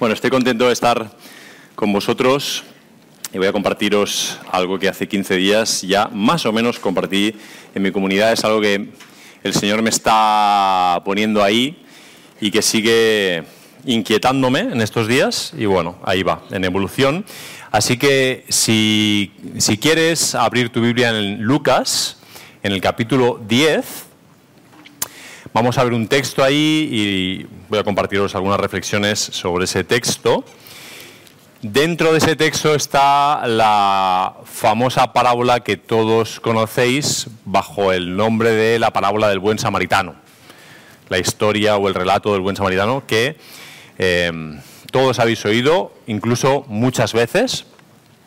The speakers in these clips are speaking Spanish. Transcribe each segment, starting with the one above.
Bueno, estoy contento de estar con vosotros y voy a compartiros algo que hace 15 días ya más o menos compartí en mi comunidad. Es algo que el Señor me está poniendo ahí y que sigue inquietándome en estos días y bueno, ahí va, en evolución. Así que si, si quieres abrir tu Biblia en Lucas, en el capítulo 10, vamos a ver un texto ahí y voy a compartiros algunas reflexiones sobre ese texto. Dentro de ese texto está la famosa parábola que todos conocéis bajo el nombre de la parábola del buen samaritano. La historia o el relato del buen samaritano que eh, todos habéis oído, incluso muchas veces.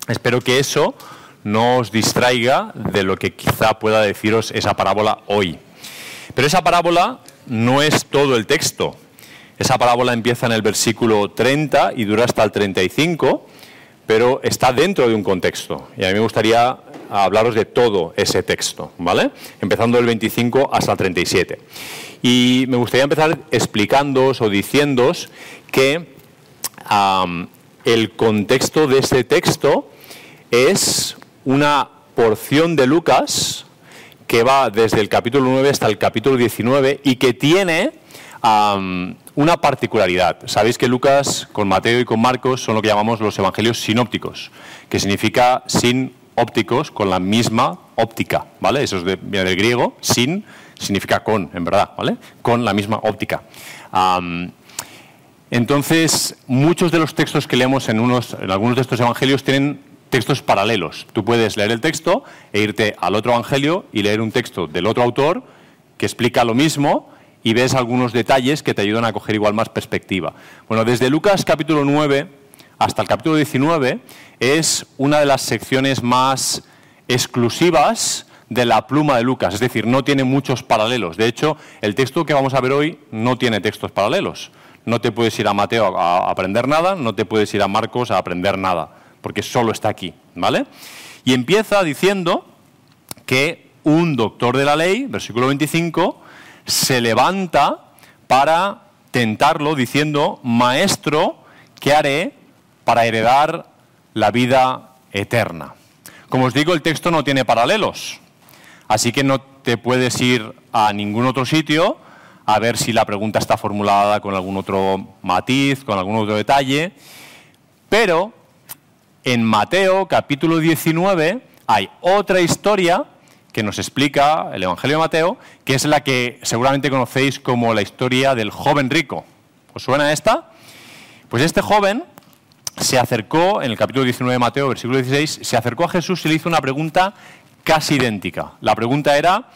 Espero que eso no os distraiga de lo que quizá pueda deciros esa parábola hoy. Pero esa parábola no es todo el texto. Esa parábola empieza en el versículo 30 y dura hasta el 35, pero está dentro de un contexto. Y a mí me gustaría hablaros de todo ese texto, ¿vale? Empezando del 25 hasta el 37. Y me gustaría empezar explicándoos o diciéndoos que el contexto de este texto es una porción de Lucas que va desde el capítulo 9 hasta el capítulo 19 y que tiene una particularidad. Sabéis que Lucas con Mateo y con Marcos son lo que llamamos los evangelios sinópticos, que significa sin ópticos con la misma óptica, ¿vale? Eso es viene del griego, sin significa con, en verdad, ¿vale? Con la misma óptica. entonces, muchos de los textos que leemos en, unos, en algunos de estos evangelios tienen textos paralelos. Tú puedes leer el texto e irte al otro evangelio y leer un texto del otro autor que explica lo mismo y ves algunos detalles que te ayudan a coger igual más perspectiva. Bueno, desde Lucas capítulo 9 hasta el capítulo 19 es una de las secciones más exclusivas de la pluma de Lucas, es decir, no tiene muchos paralelos. De hecho, el texto que vamos a ver hoy no tiene textos paralelos. No te puedes ir a Mateo a aprender nada, no te puedes ir a Marcos a aprender nada porque solo está aquí, ¿vale? Y empieza diciendo que un doctor de la ley, versículo 25, se levanta para tentarlo diciendo, maestro, ¿qué haré para heredar la vida eterna? Como os digo, el texto no tiene paralelos, así que no te puedes ir a ningún otro sitio a ver si la pregunta está formulada con algún otro matiz, con algún otro detalle, pero en Mateo capítulo 19 hay otra historia que nos explica el Evangelio de Mateo, que es la que seguramente conocéis como la historia del joven rico. ¿Os suena esta? Pues este joven se acercó, en el capítulo 19 de Mateo, versículo 16, se acercó a Jesús y le hizo una pregunta casi idéntica. La pregunta era,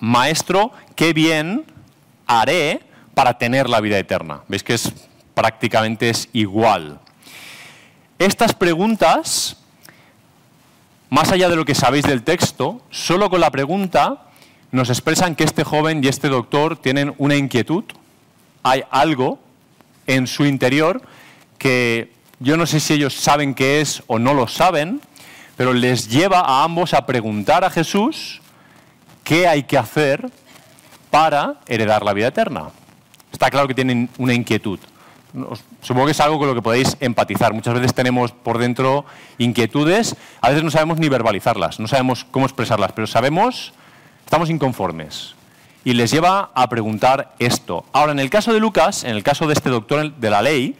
maestro, ¿qué bien haré para tener la vida eterna? ¿Veis que es prácticamente es igual? Estas preguntas, más allá de lo que sabéis del texto, solo con la pregunta nos expresan que este joven y este doctor tienen una inquietud, hay algo en su interior que yo no sé si ellos saben qué es o no lo saben, pero les lleva a ambos a preguntar a Jesús qué hay que hacer para heredar la vida eterna. Está claro que tienen una inquietud supongo que es algo con lo que podéis empatizar. Muchas veces tenemos por dentro inquietudes, a veces no sabemos ni verbalizarlas, no sabemos cómo expresarlas, pero sabemos, estamos inconformes. Y les lleva a preguntar esto. Ahora, en el caso de Lucas, en el caso de este doctor de la ley,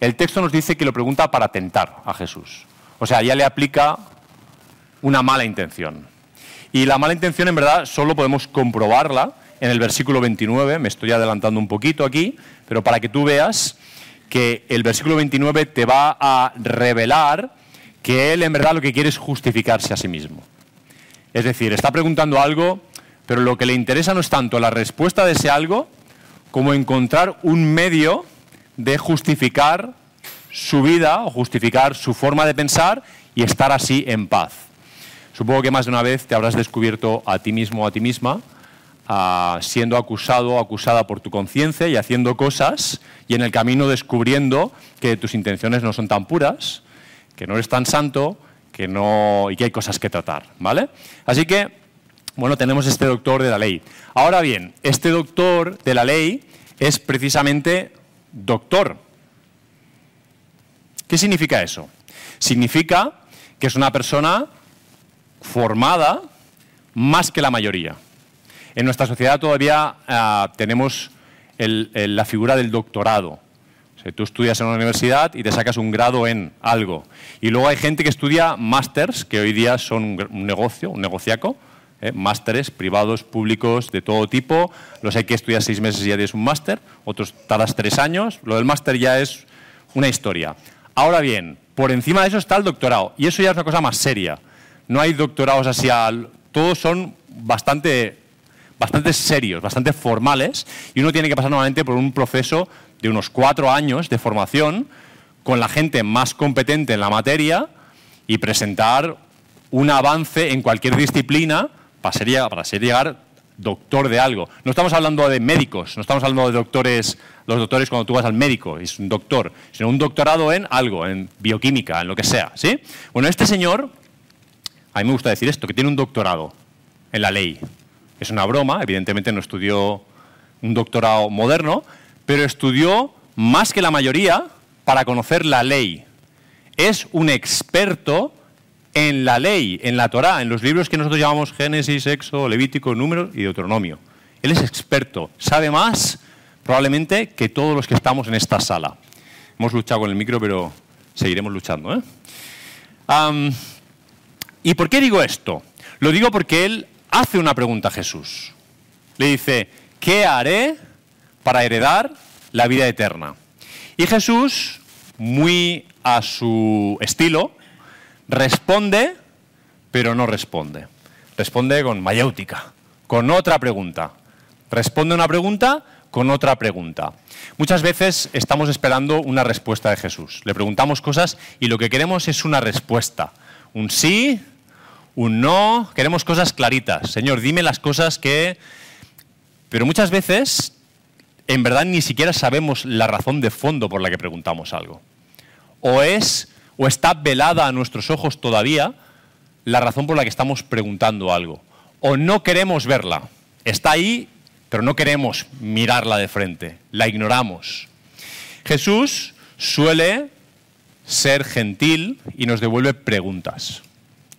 el texto nos dice que lo pregunta para tentar a Jesús. O sea, ya le aplica una mala intención. Y la mala intención, en verdad, solo podemos comprobarla en el versículo 29, me estoy adelantando un poquito aquí, pero para que tú veas que el versículo 29 te va a revelar que él en verdad lo que quiere es justificarse a sí mismo. Es decir, está preguntando algo, pero lo que le interesa no es tanto la respuesta de ese algo como encontrar un medio de justificar su vida o justificar su forma de pensar y estar así en paz. Supongo que más de una vez te habrás descubierto a ti mismo o a ti misma siendo acusado o acusada por tu conciencia y haciendo cosas y en el camino descubriendo que tus intenciones no son tan puras, que no eres tan santo que no, y que hay cosas que tratar. ¿vale? Así que, bueno, tenemos este doctor de la ley. Ahora bien, este doctor de la ley es precisamente doctor. ¿Qué significa eso? Significa que es una persona formada más que la mayoría. En nuestra sociedad todavía ah, tenemos la figura del doctorado. tú estudias en una universidad y te sacas un grado en algo. Y luego hay gente que estudia másters, que hoy día son un negocio, un negociaco, ¿eh? másteres privados, públicos, de todo tipo. Los hay que estudiar seis meses y ya tienes un máster, otros tardas tres años. Lo del máster ya es una historia. Ahora bien, por encima de eso está el doctorado, y eso ya es una cosa más seria. No hay doctorados así, todos son bastante bastante serios, bastante formales, y uno tiene que pasar normalmente por un proceso de unos cuatro años de formación con la gente más competente en la materia y presentar un avance en cualquier disciplina para ser, para ser llegar doctor de algo. No estamos hablando de médicos, no estamos hablando de doctores, los doctores cuando tú vas al médico, es un doctor, sino un doctorado en algo, en bioquímica, en lo que sea. ¿sí? Bueno, este señor, a mí me gusta decir esto, que tiene un doctorado en la ley. Es una broma, evidentemente no estudió un doctorado moderno, pero estudió más que la mayoría para conocer la ley. Es un experto en la ley, en la Torá, en los libros que nosotros llamamos Génesis, Éxodo, Levítico, Números y Deuteronomio. Él es experto, sabe más probablemente que todos los que estamos en esta sala. Hemos luchado con el micro, pero seguiremos luchando. ¿eh? ¿Y por qué digo esto? Lo digo porque él hace una pregunta a Jesús. Le dice, ¿qué haré para heredar la vida eterna? Y Jesús, muy a su estilo, responde, pero no responde. Responde con mayéutica, con otra pregunta. Responde una pregunta con otra pregunta. Muchas veces estamos esperando una respuesta de Jesús. Le preguntamos cosas y lo que queremos es una respuesta. Un sí un no, queremos cosas claritas. Señor, dime las cosas que... Pero muchas veces, en verdad, ni siquiera sabemos la razón de fondo por la que preguntamos algo. O es, o está velada a nuestros ojos todavía la razón por la que estamos preguntando algo. O no queremos verla. Está ahí, pero no queremos mirarla de frente. La ignoramos. Jesús suele ser gentil y nos devuelve preguntas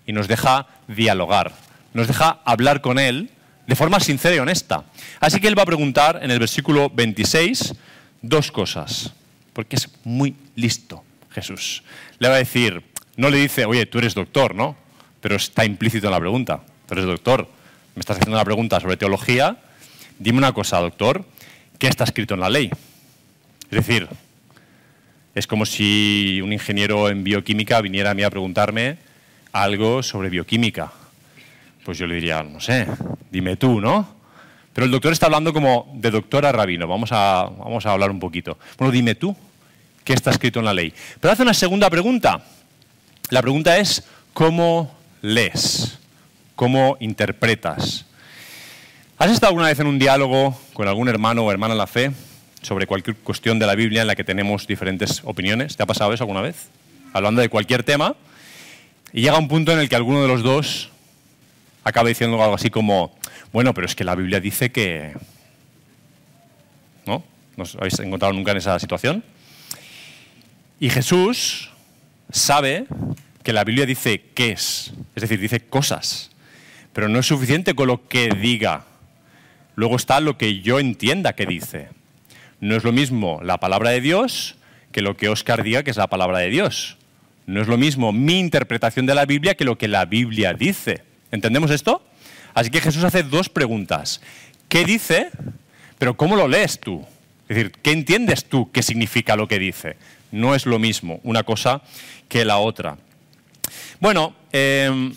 y nos deja dialogar, nos deja hablar con Él de forma sincera y honesta. Así que Él va a preguntar en el versículo 26 dos cosas, porque es muy listo Jesús. Le va a decir, no le dice, oye, tú eres doctor, ¿no? Pero está implícito en la pregunta, tú eres doctor, me estás haciendo una pregunta sobre teología, dime una cosa, doctor, ¿qué está escrito en la ley? Es decir, es como si un ingeniero en bioquímica viniera a mí a preguntarme, algo sobre bioquímica. Pues yo le diría, no sé, dime tú, ¿no? Pero el doctor está hablando como de doctora rabino. Vamos a, vamos a hablar un poquito. Bueno, dime tú, ¿qué está escrito en la ley? Pero hace una segunda pregunta. La pregunta es, ¿cómo lees? ¿Cómo interpretas? ¿Has estado alguna vez en un diálogo con algún hermano o hermana en la fe sobre cualquier cuestión de la Biblia en la que tenemos diferentes opiniones? ¿Te ha pasado eso alguna vez? Hablando de cualquier tema y llega un punto en el que alguno de los dos acaba diciendo algo así como, bueno, pero es que la Biblia dice que... ¿No? ¿No os habéis encontrado nunca en esa situación? Y Jesús sabe que la Biblia dice qué es, es decir, dice cosas, pero no es suficiente con lo que diga. Luego está lo que yo entienda que dice. No es lo mismo la palabra de Dios que lo que Oscar diga que es la palabra de Dios. No es lo mismo mi interpretación de la Biblia que lo que la Biblia dice. ¿Entendemos esto? Así que Jesús hace dos preguntas. ¿Qué dice? Pero ¿cómo lo lees tú? Es decir, ¿qué entiendes tú qué significa lo que dice? No es lo mismo una cosa que la otra. Bueno, eh,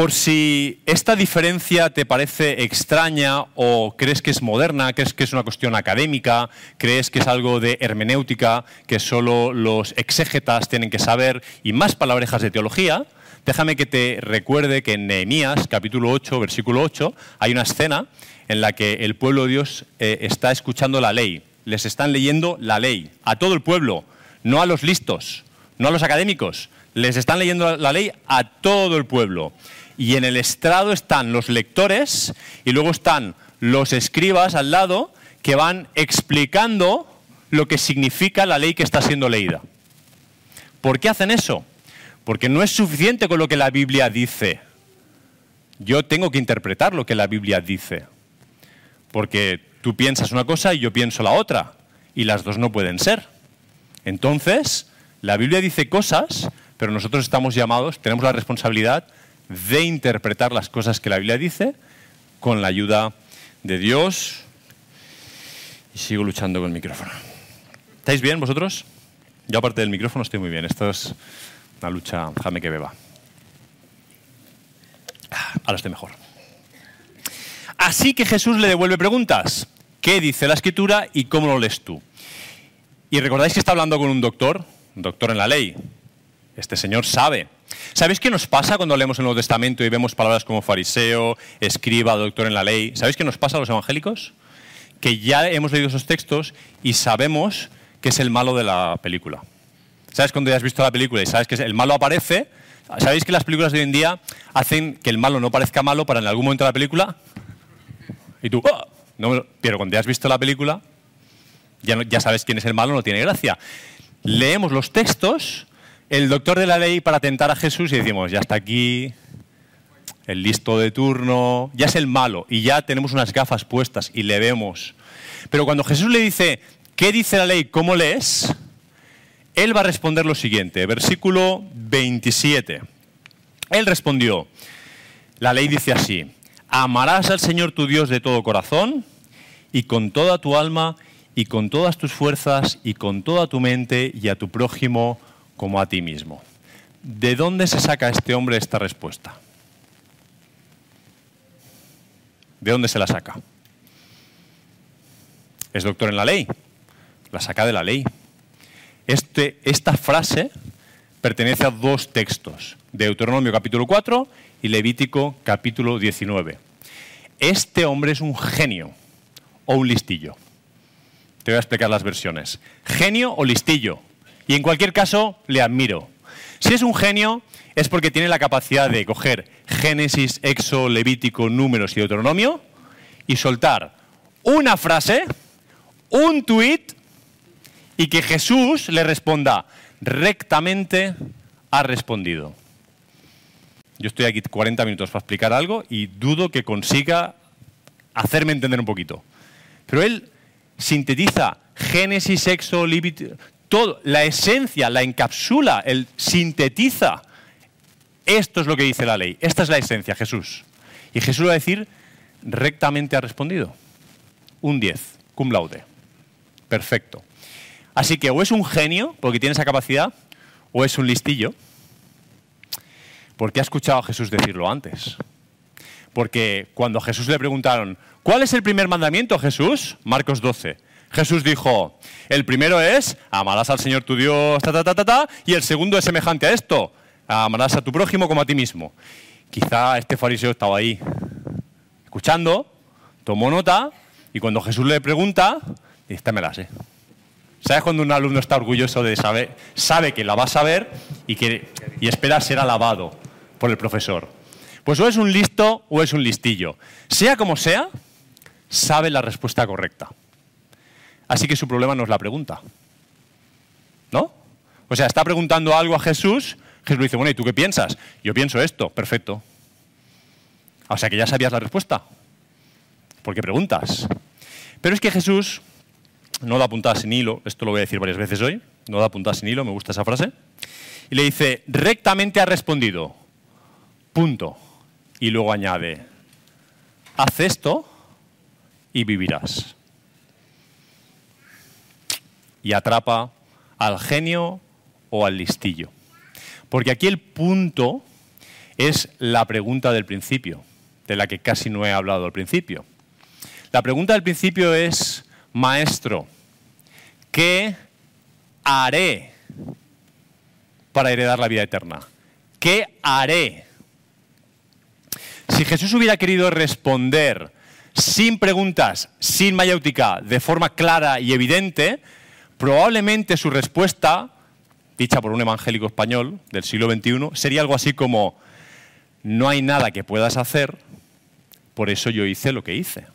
por si esta diferencia te parece extraña o crees que es moderna, crees que es una cuestión académica, crees que es algo de hermenéutica que solo los exégetas tienen que saber y más palabrejas de teología, déjame que te recuerde que en Nehemías, capítulo 8, versículo 8, hay una escena en la que el pueblo de Dios eh, está escuchando la ley. Les están leyendo la ley a todo el pueblo, no a los listos, no a los académicos. Les están leyendo la ley a todo el pueblo y en el estrado están los lectores y luego están los escribas al lado que van explicando lo que significa la ley que está siendo leída. ¿Por qué hacen eso? Porque no es suficiente con lo que la Biblia dice. Yo tengo que interpretar lo que la Biblia dice. Porque tú piensas una cosa y yo pienso la otra. Y las dos no pueden ser. Entonces, la Biblia dice cosas, pero nosotros estamos llamados, tenemos la responsabilidad de interpretar las cosas que la Biblia dice con la ayuda de Dios. Y sigo luchando con el micrófono. ¿Estáis bien vosotros? Yo aparte del micrófono estoy muy bien. Esto es una lucha, déjame que beba. Ahora estoy mejor. Así que Jesús le devuelve preguntas. ¿Qué dice la escritura y cómo lo lees tú? Y recordáis que está hablando con un doctor, un doctor en la ley. Este señor sabe. ¿Sabéis qué nos pasa cuando leemos el Nuevo Testamento y vemos palabras como fariseo, escriba, doctor en la ley? ¿Sabéis qué nos pasa a los evangélicos? Que ya hemos leído esos textos y sabemos que es el malo de la película. ¿Sabes cuando ya has visto la película y sabes que el malo aparece? ¿Sabéis que las películas de hoy en día hacen que el malo no parezca malo para en algún momento de la película? Y tú, ¡oh! no, pero cuando ya has visto la película, ya, ya sabes quién es el malo, no tiene gracia. Leemos los textos, el doctor de la ley para tentar a Jesús y decimos, ya está aquí, el listo de turno, ya es el malo y ya tenemos unas gafas puestas y le vemos. Pero cuando Jesús le dice, ¿qué dice la ley? ¿Cómo lees? Él va a responder lo siguiente, versículo 27. Él respondió, la ley dice así, amarás al Señor tu Dios de todo corazón y con toda tu alma y con todas tus fuerzas y con toda tu mente y a tu prójimo como a ti mismo. ¿De dónde se saca este hombre esta respuesta? ¿De dónde se la saca? Es doctor en la ley. La saca de la ley. Este, esta frase pertenece a dos textos, Deuteronomio capítulo 4 y Levítico capítulo 19. Este hombre es un genio o un listillo. Te voy a explicar las versiones. Genio o listillo. Y en cualquier caso, le admiro. Si es un genio, es porque tiene la capacidad de coger Génesis, Exo, Levítico, Números y Deuteronomio y soltar una frase, un tuit y que Jesús le responda, rectamente ha respondido. Yo estoy aquí 40 minutos para explicar algo y dudo que consiga hacerme entender un poquito. Pero él sintetiza Génesis, Sexo, todo, la esencia, la encapsula, él sintetiza. Esto es lo que dice la ley, esta es la esencia, Jesús. Y Jesús va a decir, rectamente ha respondido. Un 10, cum laude. Perfecto. Así que o es un genio, porque tiene esa capacidad, o es un listillo, porque ha escuchado a Jesús decirlo antes. Porque cuando a Jesús le preguntaron, ¿cuál es el primer mandamiento, Jesús? Marcos 12. Jesús dijo, el primero es, amarás al Señor tu Dios, ta, ta, ta, ta, ta, y el segundo es semejante a esto, amarás a tu prójimo como a ti mismo. Quizá este fariseo estaba ahí, escuchando, tomó nota, y cuando Jesús le pregunta, esta me. ¿Sabes cuando un alumno está orgulloso de saber, sabe que la va a saber y, que, y espera ser alabado por el profesor? Pues o es un listo o es un listillo. Sea como sea, sabe la respuesta correcta. Así que su problema no es la pregunta. ¿No? O sea, está preguntando algo a Jesús, Jesús le dice, bueno, ¿y tú qué piensas? Yo pienso esto, perfecto. O sea que ya sabías la respuesta. ¿Por qué preguntas? Pero es que Jesús no da puntada sin hilo, esto lo voy a decir varias veces hoy, no da puntada sin hilo, me gusta esa frase, y le dice, rectamente ha respondido, punto, y luego añade, haz esto y vivirás. Y atrapa al genio o al listillo. Porque aquí el punto es la pregunta del principio, de la que casi no he hablado al principio. La pregunta del principio es, Maestro, ¿qué haré para heredar la vida eterna? ¿Qué haré? Si Jesús hubiera querido responder sin preguntas, sin mayéutica, de forma clara y evidente, probablemente su respuesta, dicha por un evangélico español del siglo XXI, sería algo así como, no hay nada que puedas hacer, por eso yo hice lo que hice.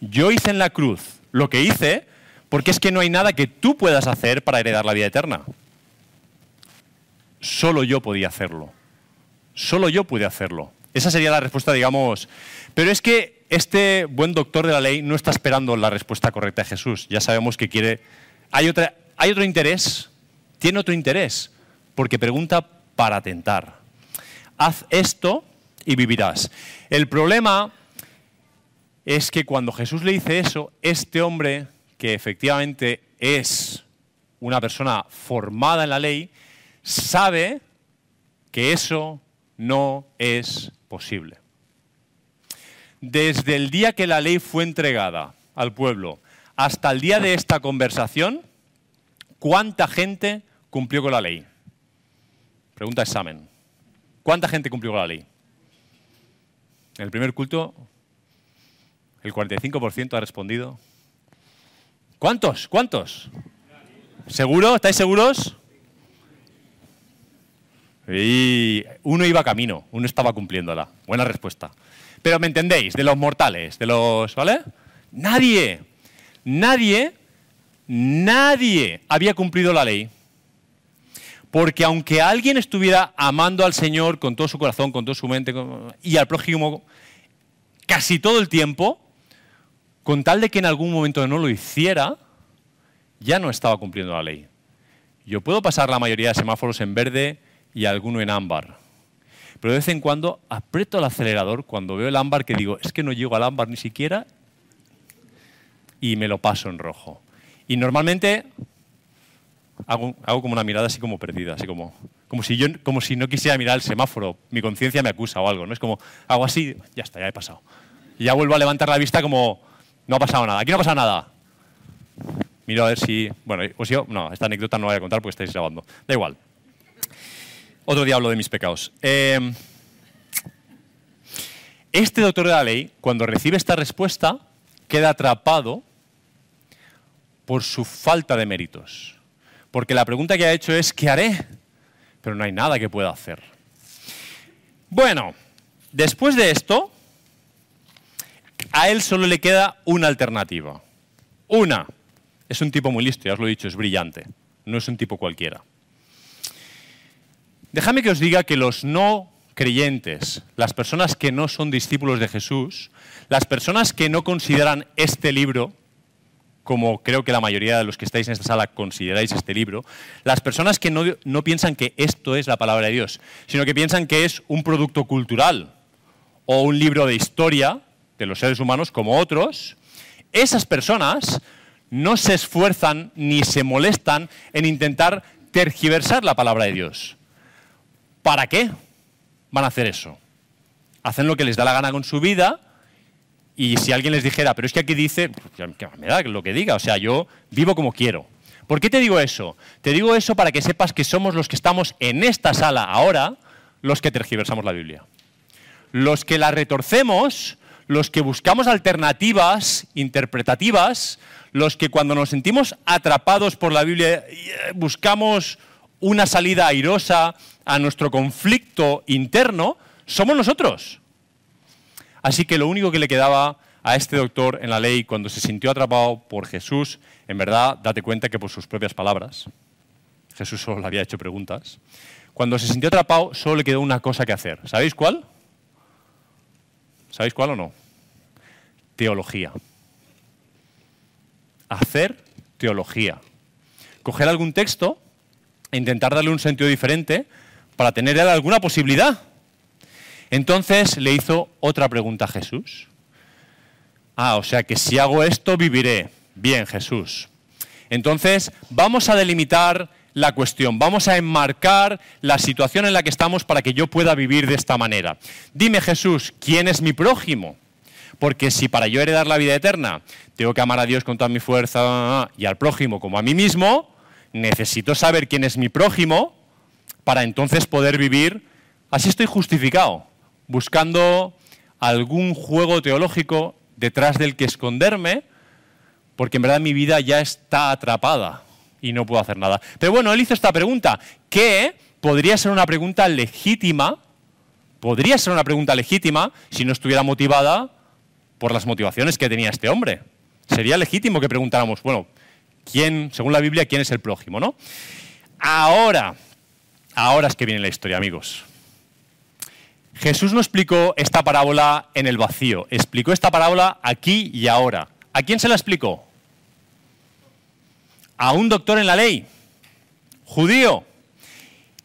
Yo hice en la cruz lo que hice Porque es que no hay nada que tú puedas hacer para heredar la vida eterna. Solo yo podía hacerlo. Solo yo pude hacerlo. Esa sería la respuesta, digamos. Pero es que este buen doctor de la ley no está esperando la respuesta correcta de Jesús. Ya sabemos que quiere... Hay, otra... Hay otro interés. Tiene otro interés. Porque pregunta para tentar. Haz esto y vivirás. El problema es que cuando Jesús le dice eso, este hombre, que efectivamente es una persona formada en la ley, sabe que eso no es posible. Desde el día que la ley fue entregada al pueblo hasta el día de esta conversación, ¿cuánta gente cumplió con la ley? Pregunta examen. ¿Cuánta gente cumplió con la ley? En el primer culto, el 45% ha respondido. ¿Cuántos? ¿Cuántos? ¿Seguro? ¿Estáis seguros? Y uno iba camino, uno estaba cumpliéndola. Buena respuesta. Pero me entendéis, de los mortales, de los. ¿Vale? Nadie, nadie, nadie había cumplido la ley. Porque aunque alguien estuviera amando al Señor con todo su corazón, con toda su mente y al prójimo casi todo el tiempo, con tal de que en algún momento no lo hiciera, ya no estaba cumpliendo la ley. Yo puedo pasar la mayoría de semáforos en verde y alguno en ámbar. Pero de vez en cuando aprieto el acelerador cuando veo el ámbar que digo, es que no llego al ámbar ni siquiera y me lo paso en rojo. Y normalmente hago, como una mirada así como perdida, así como, como, si yo, como si no quisiera mirar el semáforo. Mi conciencia me acusa o algo, ¿no? Es como, hago así, ya está, ya he pasado. Ya vuelvo a levantar la vista como, no ha pasado nada, aquí no ha pasado nada. Miro a ver si, bueno, os yo, no, esta anécdota no la voy a contar porque estáis grabando. Da igual. Otro diablo de mis pecados. Em, este doctor de la ley, cuando recibe esta respuesta, queda atrapado por su falta de méritos. Porque la pregunta que ha hecho es, ¿qué haré? Pero no hay nada que pueda hacer. Bueno, después de esto, a él solo le queda una alternativa. Una. Es un tipo muy listo, ya os lo he dicho, es brillante. No es un tipo cualquiera. Déjame que os diga que los no creyentes, las personas que no son discípulos de Jesús, las personas que no consideran este libro, como creo que la mayoría de los que estáis en esta sala consideráis este libro, las personas que no, no piensan que esto es la palabra de Dios, sino que piensan que es un producto cultural o un libro de historia de los seres humanos como otros, esas personas no se esfuerzan ni se molestan en intentar tergiversar la palabra de Dios. ¿Para qué van a hacer eso? Hacen lo que les da la gana con su vida y si alguien les dijera, pero es que aquí dice, que me da lo que diga, o sea, yo vivo como quiero. ¿Por qué te digo eso? Te digo eso para que sepas que somos los que estamos en esta sala ahora los que tergiversamos la Biblia. Los que la retorcemos, los que buscamos alternativas interpretativas, los que cuando nos sentimos atrapados por la Biblia eh, buscamos una salida airosa a nuestro conflicto interno, somos nosotros. Así que lo único que le quedaba a este doctor en la ley cuando se sintió atrapado por Jesús, en verdad, date cuenta que por sus propias palabras, Jesús solo le había hecho preguntas, cuando se sintió atrapado solo le quedó una cosa que hacer. ¿Sabéis cuál? ¿Sabéis cuál o no? Teología. Hacer teología. Coger algún texto intentar darle un sentido diferente para tener alguna posibilidad. Entonces le hizo otra pregunta a Jesús. Ah, o sea que si hago esto viviré. Bien, Jesús. Entonces vamos a delimitar la cuestión, vamos a enmarcar la situación en la que estamos para que yo pueda vivir de esta manera. Dime Jesús, ¿quién es mi prójimo? Porque si para yo heredar la vida eterna tengo que amar a Dios con toda mi fuerza y al prójimo como a mí mismo, necesito saber quién es mi prójimo para entonces poder vivir. Así estoy justificado, buscando algún juego teológico detrás del que esconderme, porque en verdad mi vida ya está atrapada y no puedo hacer nada. Pero bueno, él hizo esta pregunta, que podría ser una pregunta legítima, podría ser una pregunta legítima si no estuviera motivada por las motivaciones que tenía este hombre. Sería legítimo que preguntáramos, bueno, quién, según la Biblia, quién es el prójimo, ¿no? Ahora, ahora es que viene la historia, amigos. Jesús no explicó esta parábola en el vacío, explicó esta parábola aquí y ahora. ¿A quién se la explicó? A un doctor en la ley, judío.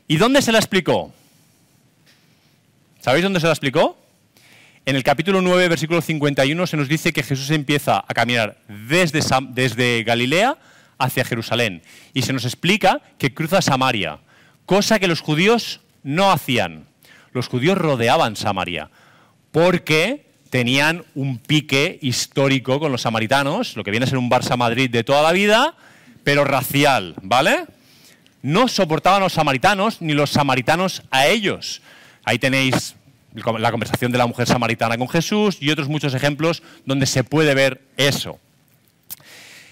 ¿Y dónde se la explicó? ¿Sabéis dónde se la explicó? En el capítulo 9, versículo 51, se nos dice que Jesús empieza a caminar desde, Galilea hacia Jerusalén y se nos explica que cruza Samaria, cosa que los judíos no hacían. Los judíos rodeaban Samaria porque tenían un pique histórico con los samaritanos, lo que viene a ser un Barça Madrid de toda la vida, pero racial, ¿vale? No soportaban los samaritanos ni los samaritanos a ellos. Ahí tenéis la conversación de la mujer samaritana con Jesús y otros muchos ejemplos donde se puede ver eso.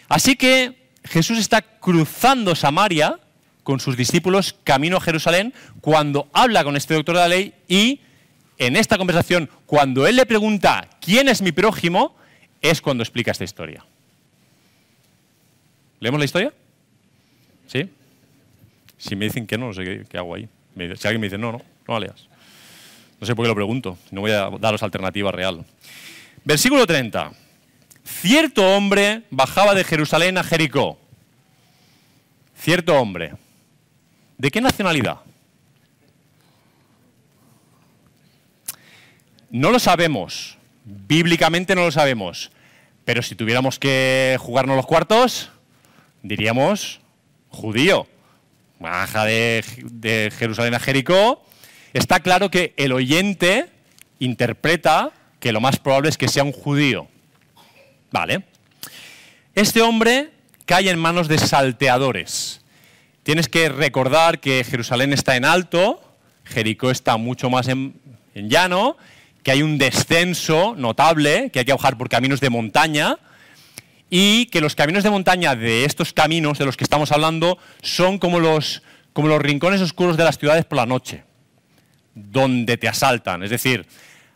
Así que Jesús está cruzando Samaria con sus discípulos camino a Jerusalén cuando habla con este doctor de la ley y en esta conversación, cuando él le pregunta quién es mi prójimo, es cuando explica esta historia. ¿Leemos la historia? ¿Sí? Si me dicen que no, no sé qué, hago ahí. Si alguien me dice no, no, no la leas. No sé por qué lo pregunto, no voy a daros alternativa real. Versículo 30. Cierto hombre bajaba de Jerusalén a Jericó. Cierto hombre. ¿De qué nacionalidad? No lo sabemos. Bíblicamente no lo sabemos. Pero si tuviéramos que jugarnos los cuartos, diríamos judío. Baja de, de Jerusalén a Jericó está claro que el oyente interpreta que lo más probable es que sea un judío. Vale. Este hombre cae en manos de salteadores. Tienes que recordar que Jerusalén está en alto, Jericó está mucho más en, llano, que hay un descenso notable, que hay que bajar por caminos de montaña, y que los caminos de montaña de estos caminos de los que estamos hablando son como los, como los rincones oscuros de las ciudades por la noche donde te asaltan. Es decir,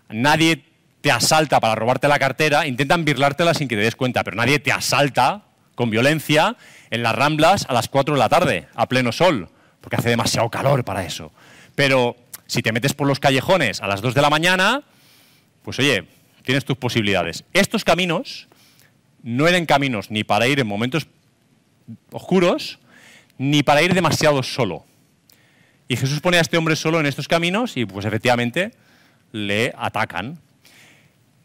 nadie te asalta para robarte la cartera, intentan birlártela sin que te des cuenta, pero nadie te asalta con violencia en las ramblas a las 4 de la tarde, a pleno sol, porque hace demasiado calor para eso. Pero si te metes por los callejones a las 2 de la mañana, pues oye, tienes tus posibilidades. Estos caminos no eran caminos ni para ir en momentos oscuros, ni para ir demasiado solo. Y Jesús pone a este hombre solo en estos caminos y pues efectivamente le atacan.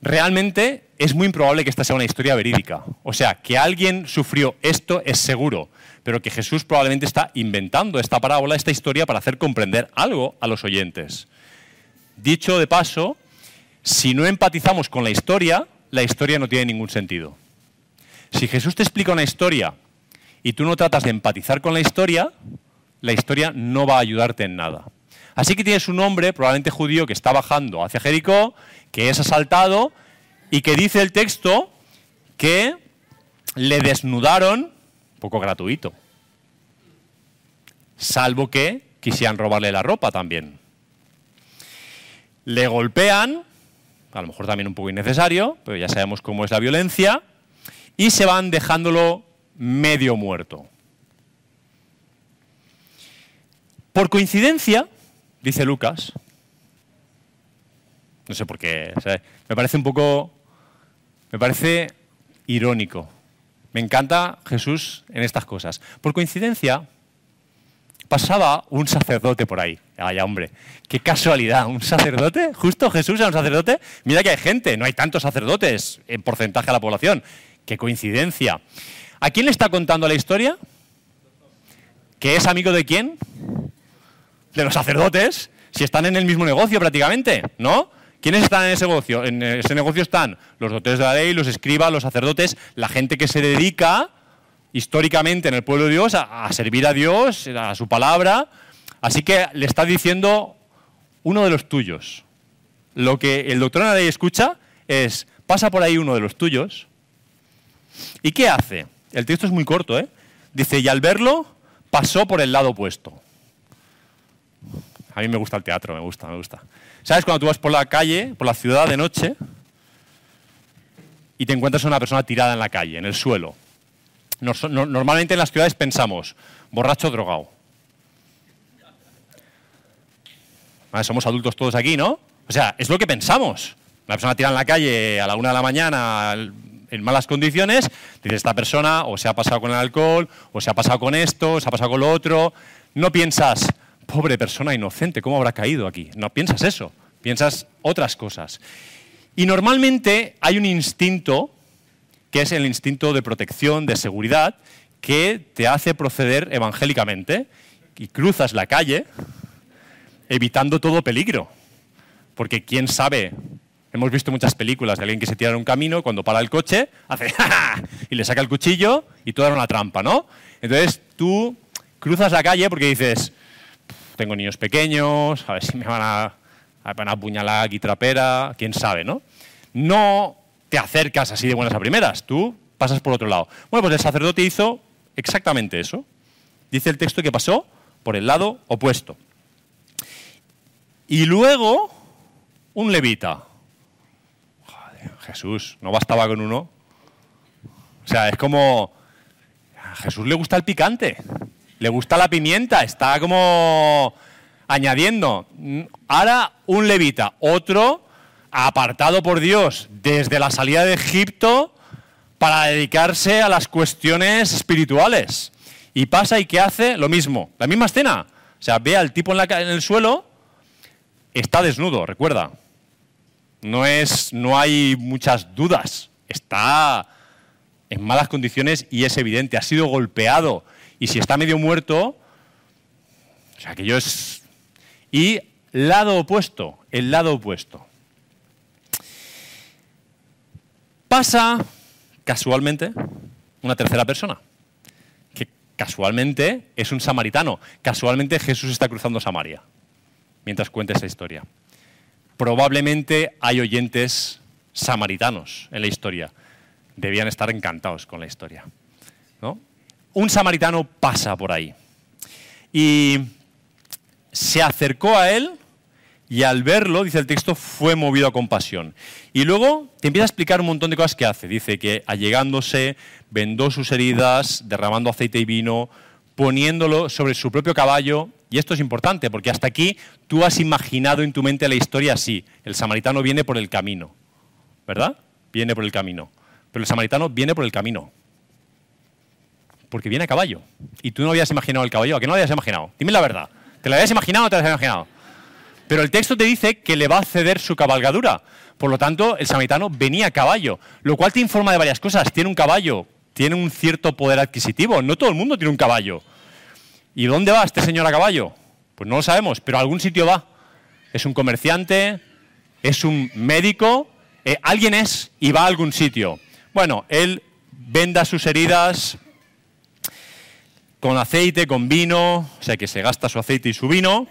Realmente es muy improbable que esta sea una historia verídica. O sea, que alguien sufrió esto es seguro, pero que Jesús probablemente está inventando esta parábola, esta historia, para hacer comprender algo a los oyentes. Dicho de paso, si no empatizamos con la historia, la historia no tiene ningún sentido. Si Jesús te explica una historia y tú no tratas de empatizar con la historia, la historia no va a ayudarte en nada. Así que tienes un hombre, probablemente judío, que está bajando hacia Jericó, que es asaltado y que dice el texto que le desnudaron, poco gratuito, salvo que quisieran robarle la ropa también. Le golpean, a lo mejor también un poco innecesario, pero ya sabemos cómo es la violencia, y se van dejándolo medio muerto. Por coincidencia, dice Lucas, no sé por qué, me parece un poco, me parece irónico. Me encanta Jesús en estas cosas. Por coincidencia, pasaba un sacerdote por ahí. Ay, hombre, qué casualidad, un sacerdote, justo Jesús era un sacerdote. Mira que hay gente, no hay tantos sacerdotes en porcentaje de la población. Qué coincidencia. ¿A quién le está contando la historia? ¿Que es amigo de quién? De los sacerdotes si están en el mismo negocio prácticamente, ¿no? ¿Quiénes están en ese negocio? En ese negocio están los doctores de la ley, los escribas, los sacerdotes, la gente que se dedica históricamente en el pueblo de Dios a, servir a Dios, a su palabra. Así que le está diciendo uno de los tuyos. Lo que el doctor de la ley escucha es, pasa por ahí uno de los tuyos. ¿Y qué hace? El texto es muy corto, ¿eh? Dice, y al verlo, pasó por el lado opuesto. A mí me gusta el teatro, me gusta, me gusta. ¿Sabes cuando tú vas por la calle, por la ciudad de noche, y te encuentras a una persona tirada en la calle, en el suelo? normalmente en las ciudades pensamos, borracho drogado. somos adultos todos aquí, ¿no? O sea, es lo que pensamos. Una persona tira en la calle a la una de la mañana en malas condiciones, dice esta persona o se ha pasado con el alcohol, o se ha pasado con esto, o se ha pasado con lo otro. No piensas, pobre persona inocente, ¿cómo habrá caído aquí? No piensas eso, piensas otras cosas. Y normalmente hay un instinto, que es el instinto de protección, de seguridad, que te hace proceder evangélicamente y cruzas la calle evitando todo peligro. Porque quién sabe, hemos visto muchas películas de alguien que se tira en un camino, cuando para el coche, hace y le saca el cuchillo y todo era una trampa, ¿no? Entonces tú cruzas la calle porque dices, tengo niños pequeños, a ver si me van a, a apuñalar aquí trapera, quién sabe, ¿no? No te acercas así de buenas a primeras, tú pasas por otro lado. Bueno, pues el sacerdote hizo exactamente eso. Dice el texto que pasó por el lado opuesto. Y luego, un levita. Jesús, no bastaba con uno. O sea, es como. A Jesús le gusta el picante, le gusta la pimienta, está como añadiendo. Ahora un levita, otro apartado por Dios desde la salida de Egipto para dedicarse a las cuestiones espirituales. Y pasa y ¿qué hace? Lo mismo, la misma escena. O sea, ve al tipo en, la, en el suelo está desnudo, recuerda. No, es, no hay muchas dudas. Está en malas condiciones y es evidente. Ha sido golpeado. Y si está medio muerto, o sea, que yo es... Y lado opuesto, el lado opuesto. Pasa casualmente una tercera persona, que casualmente es un samaritano. Casualmente Jesús está cruzando Samaria mientras cuente esa historia. Probablemente hay oyentes samaritanos en la historia. Debían estar encantados con la historia. Un samaritano pasa por ahí y se acercó a él y al verlo, dice el texto, fue movido a compasión. Y luego te empieza a explicar un montón de cosas que hace. Dice que allegándose, vendó sus heridas, derramando aceite y vino, poniéndolo sobre su propio caballo. Y esto es importante, porque hasta aquí tú has imaginado en tu mente la historia así. El samaritano viene por el camino, ¿verdad? Viene por el camino. Pero el samaritano viene por el camino. Porque viene a caballo. Y tú no habías imaginado el caballo. ¿A qué no habías imaginado? Dime la verdad. ¿Te lo habías imaginado o te lo habías imaginado? Pero el texto te dice que le va a ceder su cabalgadura. Por lo tanto, el samaritano venía a caballo. Lo cual te informa de varias cosas. Tiene un caballo tiene un cierto poder adquisitivo. No todo el mundo tiene un caballo. ¿Y dónde va este señor a caballo? Pues no lo sabemos, pero a algún sitio va. Es un comerciante, es un médico, eh, alguien es y va a algún sitio. Bueno, él venda sus heridas con aceite, con vino, o sea que se gasta su aceite y su vino,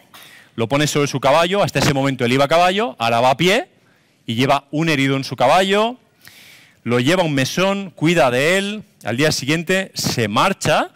lo pone sobre su caballo, hasta ese momento él iba a caballo, ahora va a pie y lleva un herido en su caballo, lo lleva a un mesón, cuida de él, al día siguiente se marcha,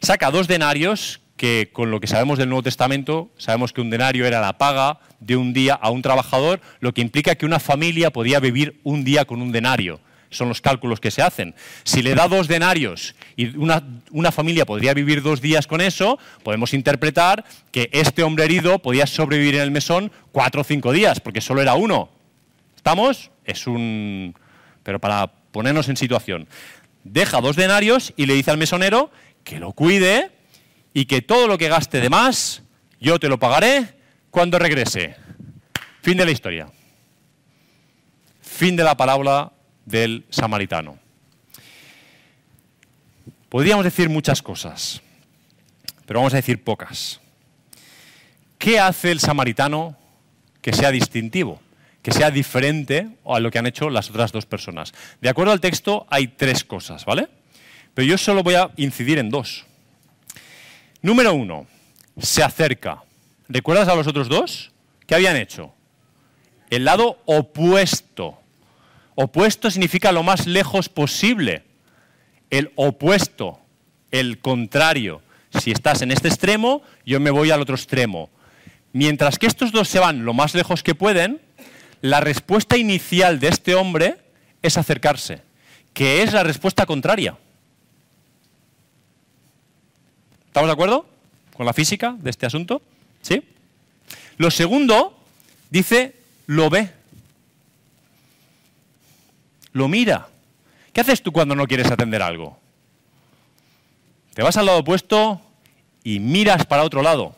saca dos denarios, que con lo que sabemos del Nuevo Testamento, sabemos que un denario era la paga de un día a un trabajador, lo que implica que una familia podía vivir un día con un denario. Son los cálculos que se hacen. Si le da dos denarios y una, una familia podría vivir dos días con eso, podemos interpretar que este hombre herido podía sobrevivir en el mesón cuatro o cinco días, porque solo era uno. ¿Estamos? Es un... Pero para ponernos en situación deja dos denarios y le dice al mesonero que lo cuide y que todo lo que gaste de más, yo te lo pagaré cuando regrese. Fin de la historia. Fin de la palabra del samaritano. Podríamos decir muchas cosas, pero vamos a decir pocas. ¿Qué hace el samaritano que sea distintivo? que sea diferente a lo que han hecho las otras dos personas. De acuerdo al texto hay tres cosas, ¿vale? Pero yo solo voy a incidir en dos. Número uno, se acerca. ¿Recuerdas a los otros dos? ¿Qué habían hecho? El lado opuesto. Opuesto significa lo más lejos posible. El opuesto, el contrario. Si estás en este extremo, yo me voy al otro extremo. Mientras que estos dos se van lo más lejos que pueden, la respuesta inicial de este hombre es acercarse, que es la respuesta contraria. ¿Estamos de acuerdo con la física de este asunto? ¿Sí? Lo segundo, dice, lo ve. Lo mira. ¿Qué haces tú cuando no quieres atender algo? Te vas al lado opuesto y miras para otro lado.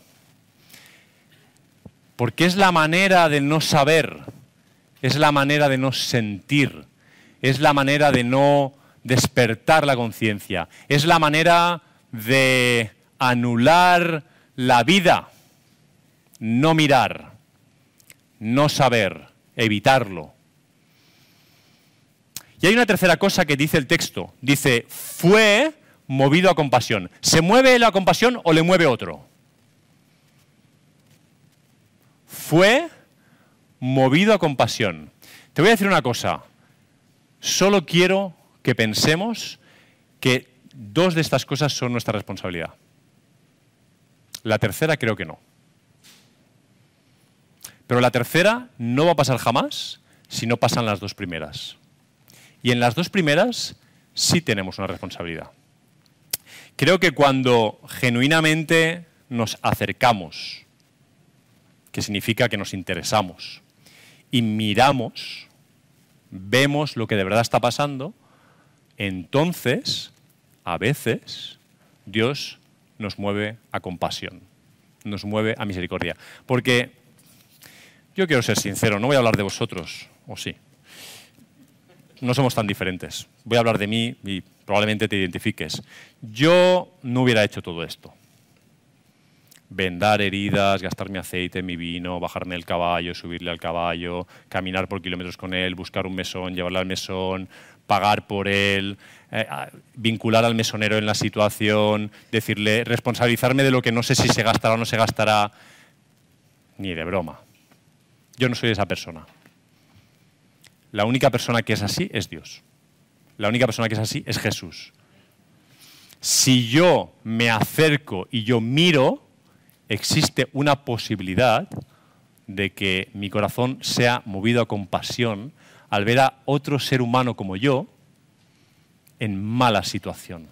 Porque es la manera de no saber, es la manera de no sentir, es la manera de no despertar la conciencia, es la manera de anular la vida, no mirar, no saber, evitarlo. Y hay una tercera cosa que dice el texto. Dice, fue movido a compasión. ¿Se mueve la compasión o le mueve otro? Fue movido a compasión. Te voy a decir una cosa. Solo quiero que pensemos que dos de estas cosas son nuestra responsabilidad. La tercera creo que no. Pero la tercera no va a pasar jamás si no pasan las dos primeras. Y en las dos primeras sí tenemos una responsabilidad. Creo que cuando genuinamente nos acercamos, que significa que nos interesamos, y miramos, vemos lo que de verdad está pasando, entonces, a veces, Dios nos mueve a compasión, nos mueve a misericordia. Porque yo quiero ser sincero, no voy a hablar de vosotros, o sí. No somos tan diferentes. Voy a hablar de mí y probablemente te identifiques. Yo no hubiera hecho todo esto. Vendar heridas, gastarme aceite, mi vino, bajarme el caballo, subirle al caballo, caminar por kilómetros con él, buscar un mesón, llevarle al mesón, pagar por él, eh, vincular al mesonero en la situación, decirle, responsabilizarme de lo que no sé si se gastará o no se gastará, ni de broma. Yo no soy esa persona. La única persona que es así es Dios. La única persona que es así es Jesús. Si yo me acerco y yo miro, existe una posibilidad de que mi corazón sea movido a compasión al ver a otro ser humano como yo en mala situación.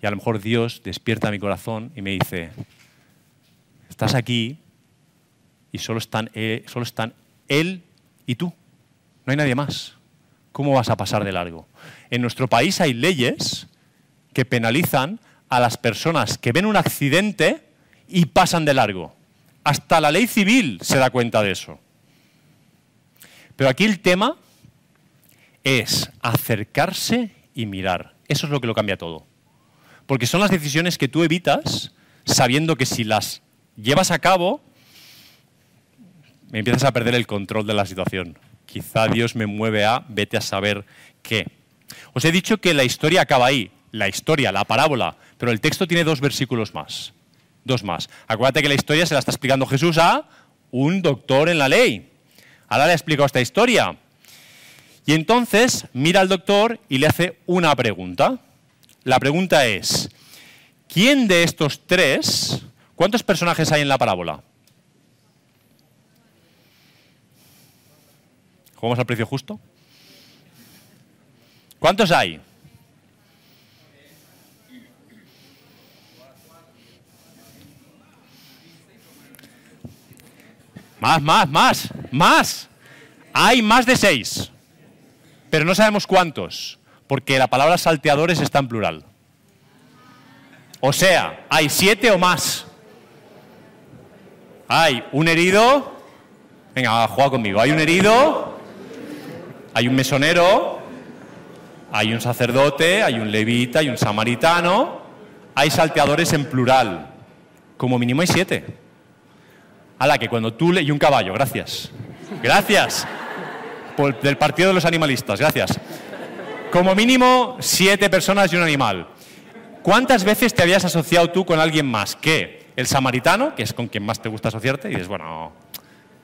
Y a lo mejor Dios despierta mi corazón y me dice, estás aquí y solo están, eh, solo están él y tú. No hay nadie más. ¿Cómo vas a pasar de largo? En nuestro país hay leyes que penalizan a las personas que ven un accidente y pasan de largo. Hasta la ley civil se da cuenta de eso. Pero aquí el tema es acercarse y mirar. Eso es lo que lo cambia todo. Porque son las decisiones que tú evitas sabiendo que si las llevas a cabo, empiezas a perder el control de la situación. Quizá Dios me mueve a, vete a saber qué. Os he dicho que la historia acaba ahí, la historia, la parábola, pero el texto tiene dos versículos más. Dos más. Acuérdate que la historia se la está explicando Jesús a un doctor en la ley. Ahora le ha explicado esta historia. Y entonces mira al doctor y le hace una pregunta. La pregunta es, ¿quién de estos tres, cuántos personajes hay en la parábola? ¿Jugamos al precio justo? ¿Cuántos hay? Más, más, más, más. Hay más de seis. Pero no sabemos cuántos, porque la palabra salteadores está en plural. O sea, hay siete o más. Hay un herido. Venga, juega conmigo. Hay un herido, hay un mesonero, hay un sacerdote, hay un levita, hay un samaritano, hay salteadores en plural. Como mínimo hay siete. A la que cuando tú le... y un caballo, gracias. Gracias. del partido de los animalistas, gracias. Como mínimo siete personas y un animal. ¿Cuántas veces te habías asociado tú con alguien más que el samaritano, que es con quien más te gusta asociarte? Y dices, bueno,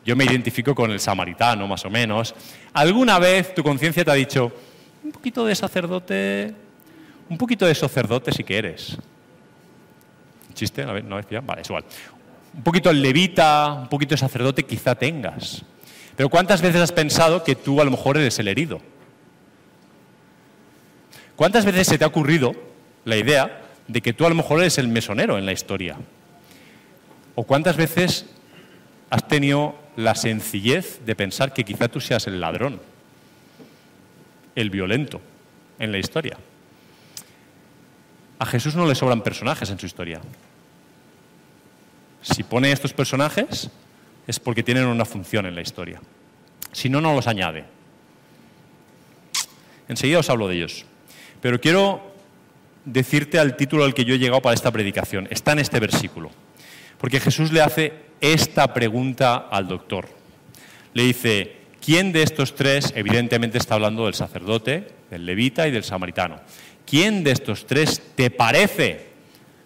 yo me identifico con el samaritano, más o menos. ¿Alguna vez tu conciencia te ha dicho, un poquito de sacerdote, un poquito de sacerdote si que eres? ¿Chiste? ¿No vez? Vale, es igual. Un poquito levita, un poquito de sacerdote quizá tengas. Pero ¿cuántas veces has pensado que tú a lo mejor eres el herido? ¿Cuántas veces se te ha ocurrido la idea de que tú a lo mejor eres el mesonero en la historia. ¿O cuántas veces has tenido la sencillez de pensar que quizá tú seas el ladrón, el violento en la historia? A Jesús no le sobran personajes en su historia. Si pone estos personajes es porque tienen una función en la historia. Si no, no los añade. Enseguida os hablo de ellos. Pero quiero decirte al título al que yo he llegado para esta predicación. Está en este versículo. Porque Jesús le hace esta pregunta al doctor. Le dice, ¿quién de estos tres, evidentemente está hablando del sacerdote, del levita y del samaritano, ¿quién de estos tres te parece?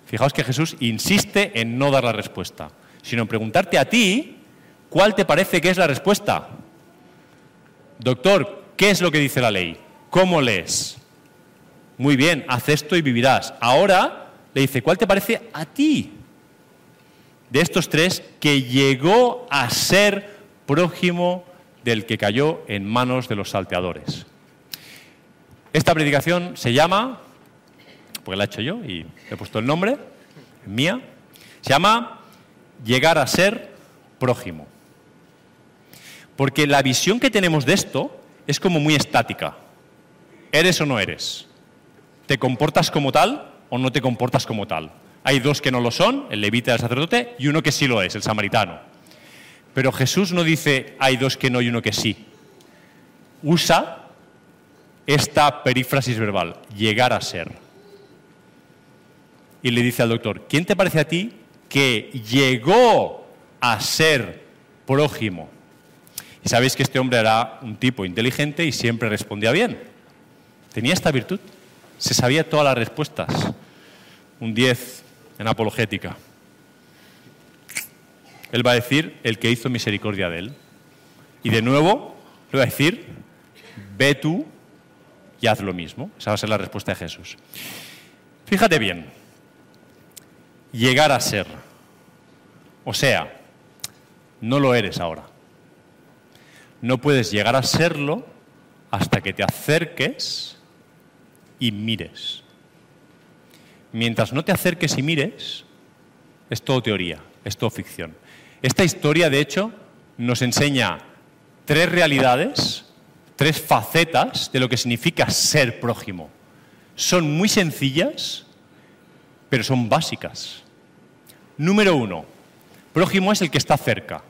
Fijaos que Jesús insiste en no dar la respuesta, sino en preguntarte a ti, ¿cuál te parece que es la respuesta? Doctor, ¿qué es lo que dice la ley? ¿Cómo lees? Muy bien, haz esto y vivirás. Ahora le dice, ¿cuál te parece a ti? De estos tres, que llegó a ser prójimo del que cayó en manos de los salteadores. Esta predicación se llama, porque la he hecho yo y he puesto el nombre, mía, se llama Llegar a ser prójimo. Porque la visión que tenemos de esto es como muy estática. ¿Eres o no eres? ¿Te comportas como tal o no te comportas como tal? Hay dos que no lo son, el levita y el sacerdote, y uno que sí lo es, el samaritano. Pero Jesús no dice hay dos que no y uno que sí. Usa esta perífrasis verbal, llegar a ser. Y le dice al doctor, ¿quién te parece a ti que llegó a ser prójimo? Y sabéis que este hombre era un tipo inteligente y siempre respondía bien. Tenía esta virtud. Se sabía todas las respuestas. Un 10 en apologética. Él va a decir el que hizo misericordia de él. Y de nuevo le va a decir, ve tú y haz lo mismo. Esa va a ser la respuesta de Jesús. Fíjate bien, llegar a ser. O sea, no lo eres ahora. No puedes llegar a serlo hasta que te acerques y mires. Mientras no te acerques y mires, es todo teoría, es todo ficción. Esta historia, de hecho, nos enseña tres realidades, tres facetas de lo que significa ser prójimo. Son muy sencillas, pero son básicas. Número uno, prójimo es el que está cerca.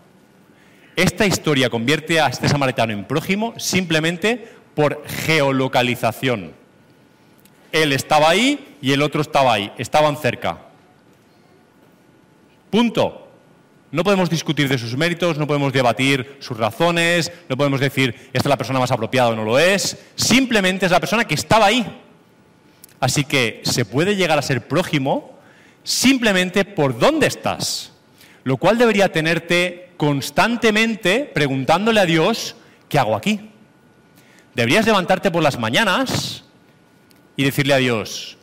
Esta historia convierte a este samaritano en prójimo simplemente por geolocalización. Él estaba ahí y el otro estaba ahí, estaban cerca. Punto. No podemos discutir de sus méritos, no podemos debatir sus razones, no podemos decir esta es la persona más apropiada o no lo es. Simplemente es la persona que estaba ahí. Así que se puede llegar a ser prójimo simplemente por dónde estás, lo cual debería tenerte constantemente preguntándole a Dios, ¿qué hago aquí? Deberías levantarte por las mañanas y decirle a Dios,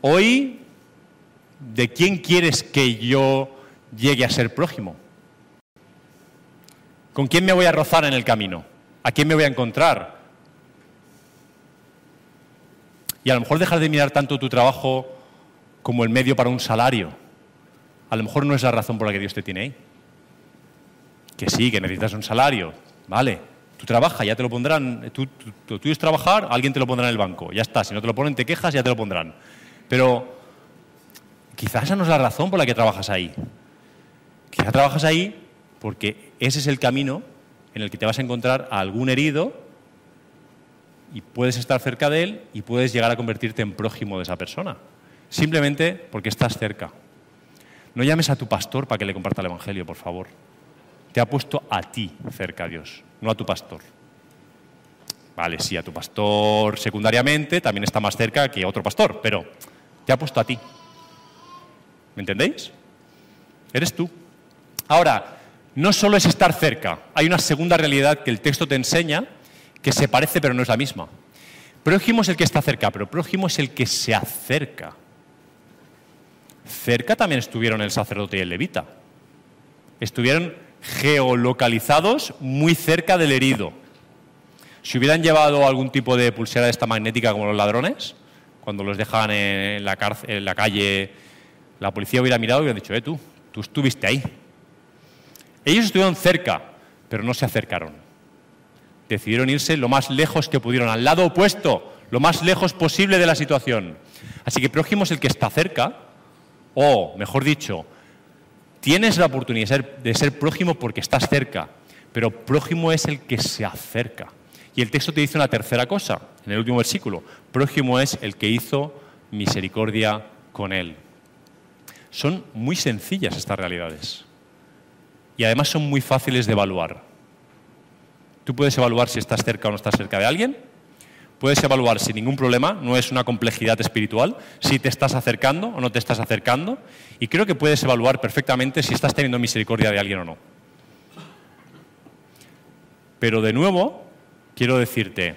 hoy, ¿de quién quieres que yo llegue a ser prójimo? ¿Con quién me voy a rozar en el camino? ¿A quién me voy a encontrar? Y a lo mejor dejar de mirar tanto tu trabajo como el medio para un salario. A lo mejor no es la razón por la que Dios te tiene ahí que sí, que necesitas un salario, vale, tú trabajas, ya te lo pondrán, tú, tú, tuyo es trabajar, alguien te lo pondrá en el banco, ya está, si no te lo ponen te quejas, ya te lo pondrán. Pero quizás esa no es la razón por la que trabajas ahí. Quizás trabajas ahí porque ese es el camino en el que te vas a encontrar a algún herido y puedes estar cerca de él y puedes llegar a convertirte en prójimo de esa persona. Simplemente porque estás cerca. No llames a tu pastor para que le comparta el Evangelio, por favor te ha puesto a ti cerca a Dios, no a tu pastor. Vale, sí, a tu pastor secundariamente también está más cerca que a otro pastor, pero te ha puesto a ti. ¿Me entendéis? Eres tú. Ahora, no solo es estar cerca, hay una segunda realidad que el texto te enseña que se parece pero no es la misma. Prójimo es el que está cerca, pero prójimo es el que se acerca. Cerca también estuvieron el sacerdote y el levita. Estuvieron geolocalizados muy cerca del herido. Si hubieran llevado algún tipo de pulsera de esta magnética como los ladrones, cuando los dejan en la, cárcel, en la calle, la policía hubiera mirado y hubiera dicho, eh, tú, tú estuviste ahí. Ellos estuvieron cerca, pero no se acercaron. Decidieron irse lo más lejos que pudieron, al lado opuesto, lo más lejos posible de la situación. Así que prójimo es el que está cerca, o, mejor dicho, tienes la oportunidad de ser, prójimo porque estás cerca, pero prójimo es el que se acerca. Y el texto te dice una tercera cosa, en el último versículo. Prójimo es el que hizo misericordia con él. Son muy sencillas estas realidades. Y además son muy fáciles de evaluar. Tú puedes evaluar si estás cerca o no estás cerca de alguien. Puedes evaluar sin ningún problema, no es una complejidad espiritual, si te estás acercando o no te estás acercando. Y creo que puedes evaluar perfectamente si estás teniendo misericordia de alguien o no. Pero de nuevo, quiero decirte,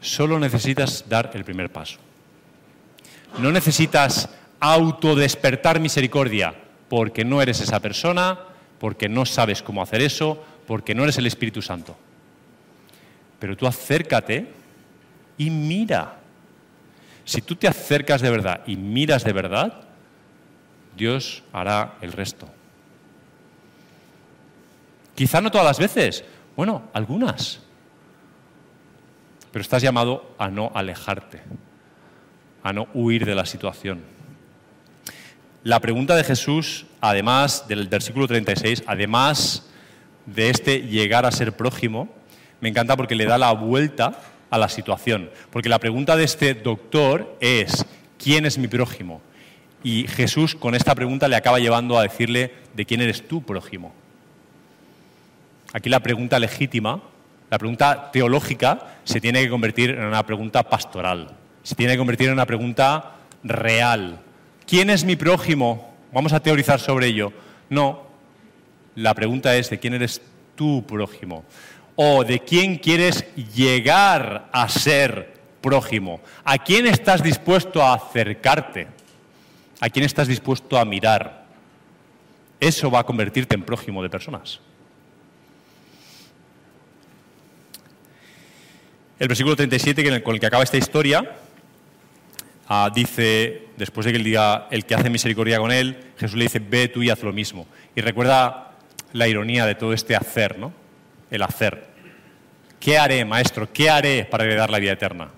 solo necesitas dar el primer paso. No necesitas autodespertar misericordia porque no eres esa persona, porque no sabes cómo hacer eso, porque no eres el Espíritu Santo. Pero tú acércate y mira. Si tú te acercas de verdad y miras de verdad, Dios hará el resto. Quizá no todas las veces, bueno, algunas. Pero estás llamado a no alejarte, a no huir de la situación. La pregunta de Jesús, además del versículo 36, además de este llegar a ser prójimo, me encanta porque le da la vuelta a la situación. Porque la pregunta de este doctor es, ¿quién es mi prójimo? Y Jesús con esta pregunta le acaba llevando a decirle, ¿de quién eres tú prójimo? Aquí la pregunta legítima, la pregunta teológica, se tiene que convertir en una pregunta pastoral, se tiene que convertir en una pregunta real. ¿Quién es mi prójimo? Vamos a teorizar sobre ello. No, la pregunta es, ¿de quién eres tú prójimo? ¿O de quién quieres llegar a ser prójimo? ¿A quién estás dispuesto a acercarte? ¿A quién estás dispuesto a mirar? Eso va a convertirte en prójimo de personas. El versículo 37 con el que acaba esta historia ah, dice, después de que él diga, el que hace misericordia con él, Jesús le dice, ve tú y haz lo mismo. Y recuerda la ironía de todo este hacer, ¿no? El hacer. ¿Qué haré, maestro? ¿Qué haré para heredar la vida eterna?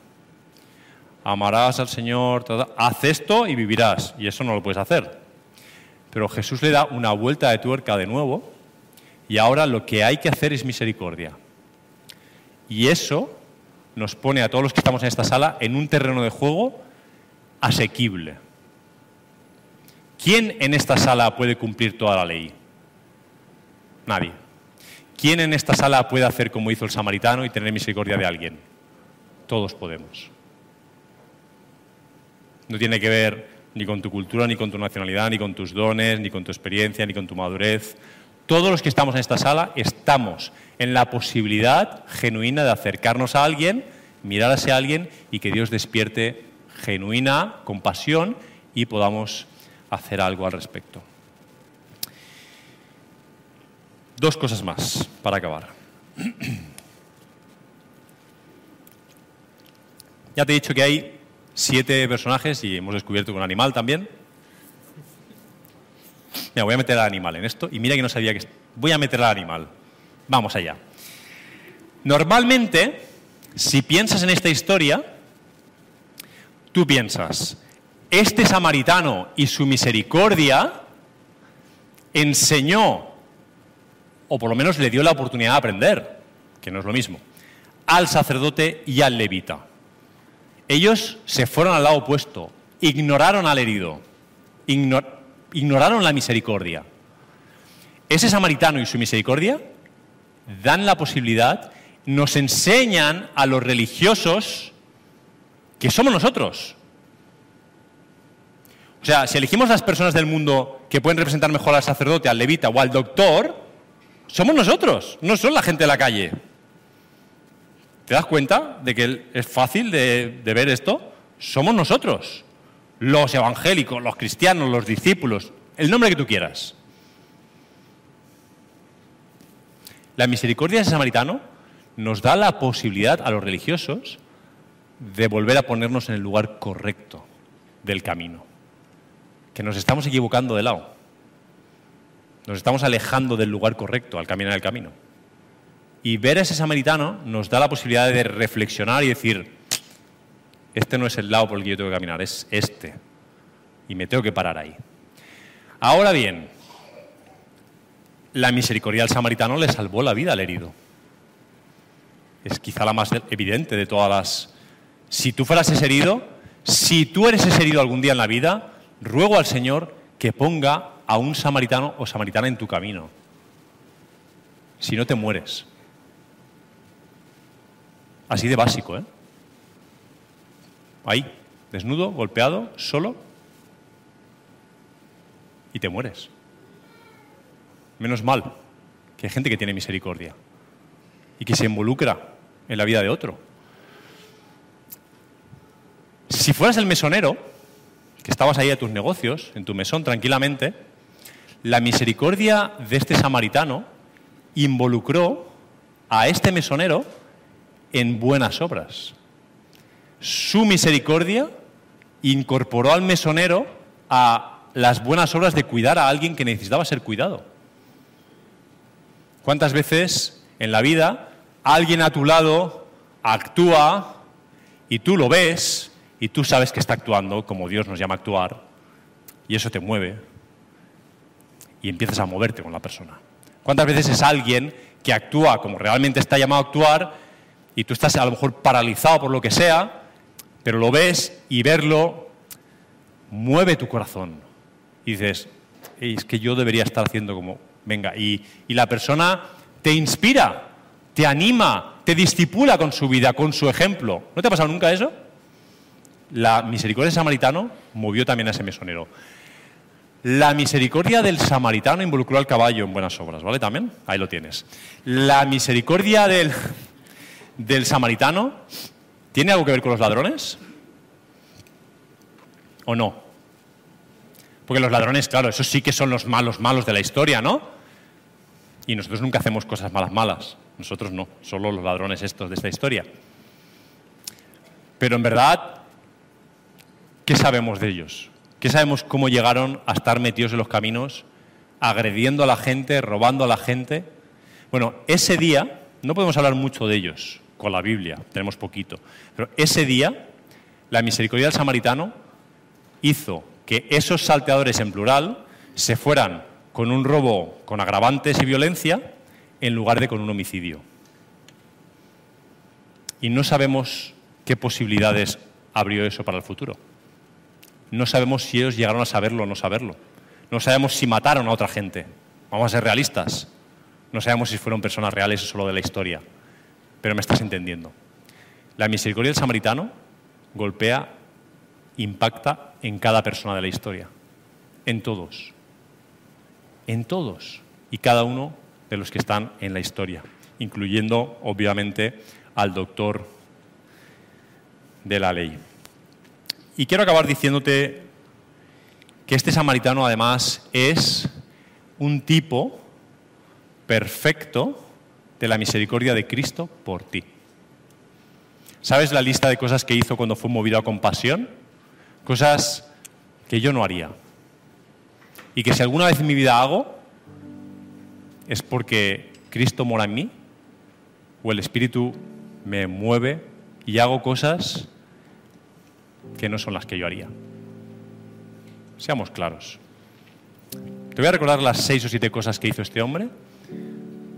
Amarás al Señor, haz esto y vivirás. Y eso no lo puedes hacer. Pero Jesús le da una vuelta de tuerca de nuevo y ahora lo que hay que hacer es misericordia. Y eso nos pone a todos los que estamos en esta sala en un terreno de juego asequible. ¿Quién en esta sala puede cumplir toda la ley? Nadie. ¿Quién en esta sala puede hacer como hizo el samaritano y tener misericordia de alguien? Todos podemos. No tiene que ver ni con tu cultura, ni con tu nacionalidad, ni con tus dones, ni con tu experiencia, ni con tu madurez. Todos los que estamos en esta sala estamos en la posibilidad genuina de acercarnos a alguien, mirar a ese alguien y que Dios despierte genuina compasión y podamos hacer algo al respecto. Dos cosas más para acabar. Ya te he dicho que hay siete personajes y hemos descubierto un animal también. Mira, voy a meter al animal en esto y mira que no sabía que... Voy a meter al animal. Vamos allá. Normalmente, si piensas en esta historia, tú piensas, este samaritano y su misericordia enseñó, o por lo menos le dio la oportunidad de aprender, que no es lo mismo, al sacerdote y al levita. Ellos se fueron al lado opuesto, ignoraron al herido, ignoraron la misericordia. Ese samaritano y su misericordia dan la posibilidad, nos enseñan a los religiosos que somos nosotros. O sea, si elegimos las personas del mundo que pueden representar mejor al sacerdote, al levita o al doctor, somos nosotros, no son la gente de la calle. ¿Te das cuenta de que es fácil de, ver esto? Somos nosotros, los evangélicos, los cristianos, los discípulos, el nombre que tú quieras. La misericordia de ese samaritano nos da la posibilidad a los religiosos de volver a ponernos en el lugar correcto del camino. Que nos estamos equivocando de lado. Nos estamos alejando del lugar correcto al caminar el camino. Y ver a ese samaritano nos da la posibilidad de reflexionar y decir, este no es el lado por el que yo tengo que caminar, es este. Y me tengo que parar ahí. Ahora bien, la misericordia del samaritano le salvó la vida al herido. Es quizá la más evidente de todas las... Si tú fueras ese herido, si tú eres ese herido algún día en la vida, ruego al Señor que ponga a un samaritano o samaritana en tu camino. Si no te mueres. Así de básico, ¿eh? Ahí, desnudo, golpeado, solo, y te mueres. Menos mal que hay gente que tiene misericordia y que se involucra en la vida de otro. Si fueras el mesonero, que estabas ahí a tus negocios, en tu mesón tranquilamente, la misericordia de este samaritano involucró a este mesonero en buenas obras. Su misericordia incorporó al mesonero a las buenas obras de cuidar a alguien que necesitaba ser cuidado. ¿Cuántas veces en la vida alguien a tu lado actúa y tú lo ves y tú sabes que está actuando como Dios nos llama a actuar y eso te mueve y empiezas a moverte con la persona? ¿Cuántas veces es alguien que actúa como realmente está llamado a actuar y tú estás a lo mejor paralizado por lo que sea, pero lo ves y verlo mueve tu corazón? y dices, es que yo debería estar haciendo como, venga, y, y la persona te inspira, te anima, te discipula con su vida, con su ejemplo. ¿No te ha pasado nunca eso? La misericordia del samaritano movió también a ese mesonero. La misericordia del samaritano involucró al caballo en buenas obras, ¿vale? También, ahí lo tienes. La misericordia del, del samaritano tiene algo que ver con los ladrones o no? Porque los ladrones, claro, esos sí que son los malos malos de la historia, ¿no? Y nosotros nunca hacemos cosas malas malas. Nosotros no, solo los ladrones estos de esta historia. Pero en verdad, ¿qué sabemos de ellos? ¿Qué sabemos cómo llegaron a estar metidos en los caminos, agrediendo a la gente, robando a la gente? Bueno, ese día, no podemos hablar mucho de ellos con la Biblia, tenemos poquito, pero ese día la misericordia del samaritano hizo que esos salteadores en plural se fueran con un robo con agravantes y violencia en lugar de con un homicidio. Y no sabemos qué posibilidades abrió eso para el futuro. No sabemos si ellos llegaron a saberlo o no saberlo. No sabemos si mataron a otra gente. Vamos a ser realistas. No sabemos si fueron personas reales o solo de la historia. Pero me estás entendiendo. La misericordia del samaritano golpea impacta en cada persona de la historia, en todos, en todos y cada uno de los que están en la historia, incluyendo obviamente al doctor de la ley. Y quiero acabar diciéndote que este samaritano además es un tipo perfecto de la misericordia de Cristo por ti. ¿Sabes la lista de cosas que hizo cuando fue movido a compasión? cosas que yo no haría. Y que si alguna vez en mi vida hago, es porque Cristo mora en mí, o el Espíritu me mueve y hago cosas que no son las que yo haría. Seamos claros. Te voy a recordar las seis o siete cosas que hizo este hombre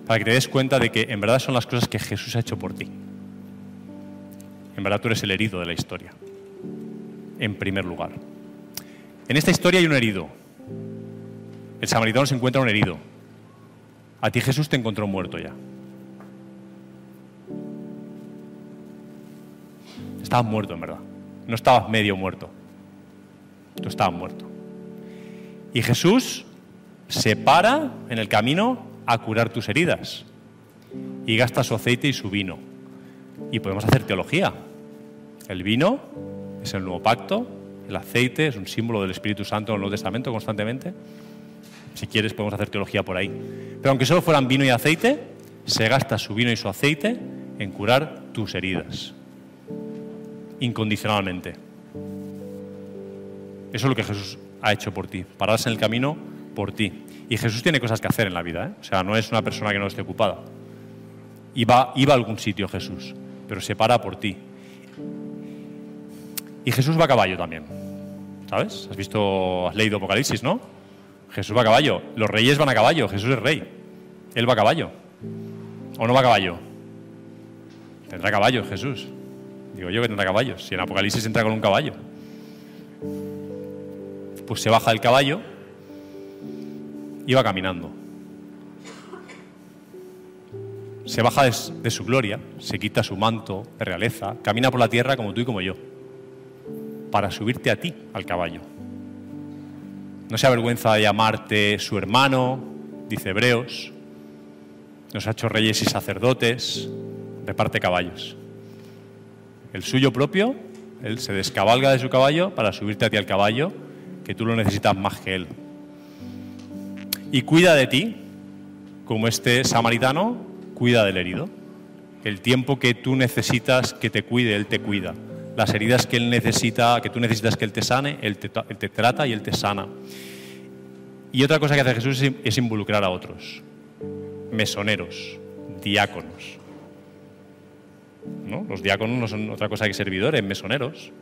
para que te des cuenta de que en verdad son las cosas que Jesús ha hecho por ti. En verdad tú eres el herido de la historia en primer lugar. En esta historia hay un herido. El samaritano se encuentra un herido. A ti Jesús te encontró muerto ya. Estabas muerto, en verdad. No estabas medio muerto. Tú estabas muerto. Y Jesús se para en el camino a curar tus heridas. Y gasta su aceite y su vino. Y podemos hacer teología. El vino es el nuevo pacto, el aceite es un símbolo del Espíritu Santo en el Nuevo Testamento constantemente. Si quieres podemos hacer teología por ahí. Pero aunque solo fueran vino y aceite, se gasta su vino y su aceite en curar tus heridas. Incondicionalmente. Eso es lo que Jesús ha hecho por ti, pararse en el camino por ti. Y Jesús tiene cosas que hacer en la vida, ¿eh? o sea, no es una persona que no esté ocupada. Iba, iba a algún sitio Jesús, pero se para por ti. Y Jesús va a caballo también, ¿sabes? Has visto, has leído Apocalipsis, ¿no? Jesús va a caballo. Los reyes van a caballo, Jesús es rey. Él va a caballo. ¿O no va a caballo? Tendrá caballo Jesús. Digo yo que tendrá caballos. Si en Apocalipsis entra con un caballo. Pues se baja del caballo y va caminando. Se baja de, su gloria, se quita su manto de realeza, camina por la tierra como tú y como yo, para subirte a ti al caballo. No se avergüenza de llamarte su hermano, dice Hebreos. Nos ha hecho reyes y sacerdotes, reparte caballos. El suyo propio, él se descabalga de su caballo para subirte a ti al caballo, que tú lo necesitas más que él. Y cuida de ti, como este samaritano cuida del herido. El tiempo que tú necesitas que te cuide, él te cuida. Las heridas que él necesita, que tú necesitas que él te sane, él te, trata y él te sana. Y otra cosa que hace Jesús es, es involucrar a otros, mesoneros, diáconos. ¿No? Los diáconos no son otra cosa que servidores, mesoneros.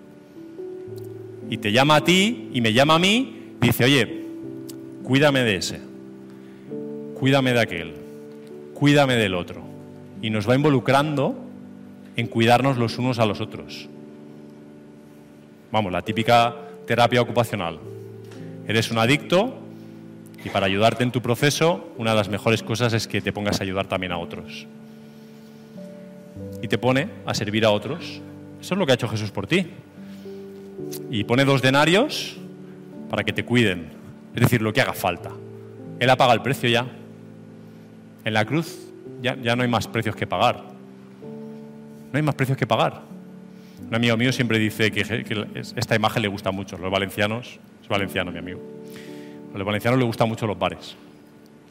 Y te llama a ti y me llama a mí, dice, oye, cuídame de ese, cuídame de aquel, cuídame del otro. Y nos va involucrando en cuidarnos los unos a los otros. Vamos, la típica terapia ocupacional. Eres un adicto y para ayudarte en tu proceso, una de las mejores cosas es que te pongas a ayudar también a otros. Y te pone a servir a otros. Eso es lo que ha hecho Jesús por ti. Y pone dos denarios para que te cuiden. Es decir, lo que haga falta. Él ha pagado el precio ya. En la cruz ya, ya no hay más precios que pagar. No hay más precios que pagar. Un amigo mío siempre dice que, esta imagen le gusta mucho. Los valencianos, es valenciano mi amigo. A los valencianos les gustan mucho los bares.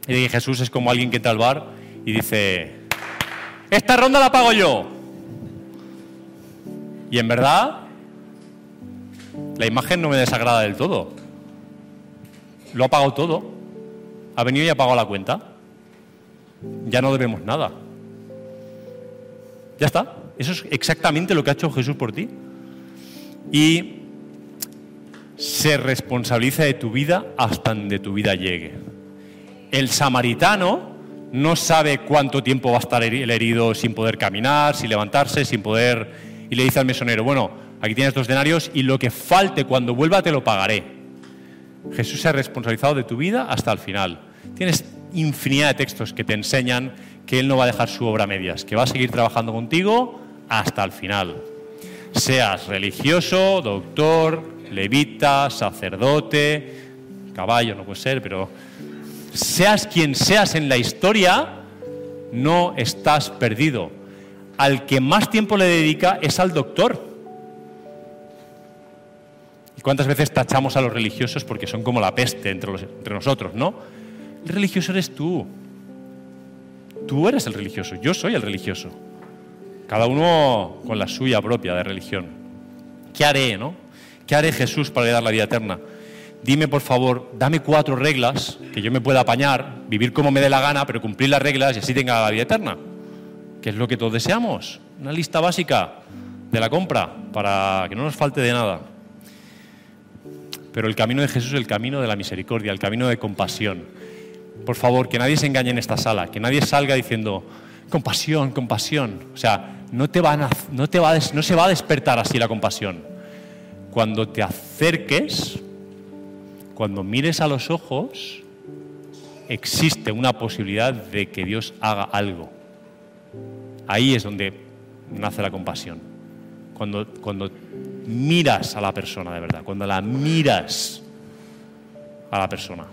Y Jesús es como alguien que entra al bar y dice, esta ronda la pago yo. Y en verdad, la imagen no me desagrada del todo. Lo ha pagado todo. Ha venido y ha pagado la cuenta. Ya no debemos nada. Ya está. Eso es exactamente lo que ha hecho Jesús por ti. Y se responsabiliza de tu vida hasta donde tu vida llegue. El samaritano no sabe cuánto tiempo va a estar el herido sin poder caminar, sin levantarse, sin poder... Y le dice al mesonero, bueno, aquí tienes dos denarios y lo que falte cuando vuelva te lo pagaré. Jesús se ha responsabilizado de tu vida hasta el final. Tienes infinidad de textos que te enseñan que Él no va a dejar su obra a medias, que va a seguir trabajando contigo hasta el final. Seas religioso, doctor, levita, sacerdote, caballo no puede ser, pero seas quien seas en la historia, no estás perdido. Al que más tiempo le dedica es al doctor. ¿Y cuántas veces tachamos a los religiosos porque son como la peste entre, nosotros, no? El religioso eres tú. Tú eres el religioso, yo soy el religioso. Cada uno con la suya propia de religión. ¿Qué haré, no? ¿Qué haré Jesús para dar la vida eterna? Dime, por favor, dame cuatro reglas que yo me pueda apañar, vivir como me dé la gana, pero cumplir las reglas y así tenga la vida eterna. ¿Qué es lo que todos deseamos? Una lista básica de la compra para que no nos falte de nada. Pero el camino de Jesús es el camino de la misericordia, el camino de compasión. Por favor, que nadie se engañe en esta sala, que nadie salga diciendo compasión, compasión. O sea, no, te van a, no, te va no se va a despertar así la compasión cuando te acerques, cuando mires a los ojos, existe una posibilidad de que Dios haga algo. Ahí es donde nace la compasión. Cuando, miras a la persona de verdad, cuando la miras a la persona,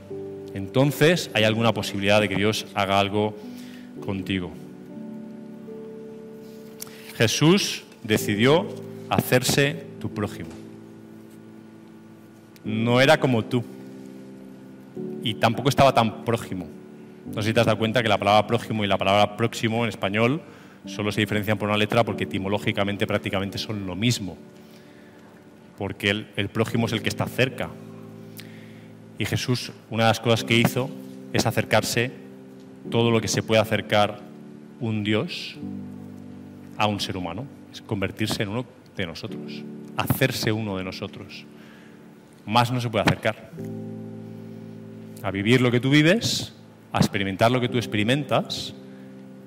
entonces hay alguna posibilidad de que Dios haga algo contigo. Jesús decidió hacerse tu prójimo no era como tú. Y tampoco estaba tan prójimo. No sé si te has dado cuenta que la palabra prójimo y la palabra próximo en español solo se diferencian por una letra porque etimológicamente prácticamente son lo mismo. porque el, el prójimo es el que está cerca. Y Jesús, una de las cosas que hizo es acercarse todo lo que se puede acercar un Dios a un ser humano, es convertirse en uno de nosotros, hacerse uno de nosotros. Más no se puede acercar. A vivir lo que tú vives, a experimentar lo que tú experimentas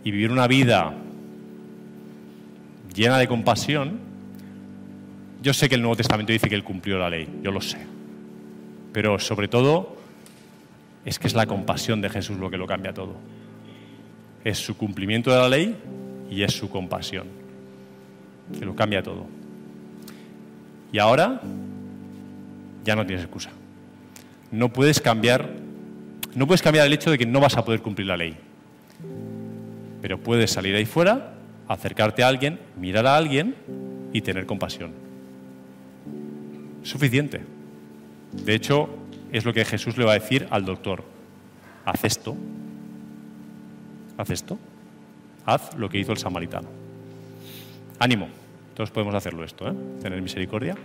y vivir una vida llena de compasión. Yo sé que el Nuevo Testamento dice que Él cumplió la ley, yo lo sé. Pero sobre todo es que es la compasión de Jesús lo que lo cambia todo. Es su cumplimiento de la ley y es su compasión, que lo cambia todo. Y ahora ya no tienes excusa. No puedes cambiar, no puedes cambiar el hecho de que no vas a poder cumplir la ley. Pero puedes salir ahí fuera, acercarte a alguien, mirar a alguien y tener compasión. Suficiente. De hecho, es lo que Jesús le va a decir al doctor. Haz esto. Haz esto. Haz lo que hizo el samaritano. Ánimo. Todos podemos hacerlo esto, ¿eh? Tener misericordia.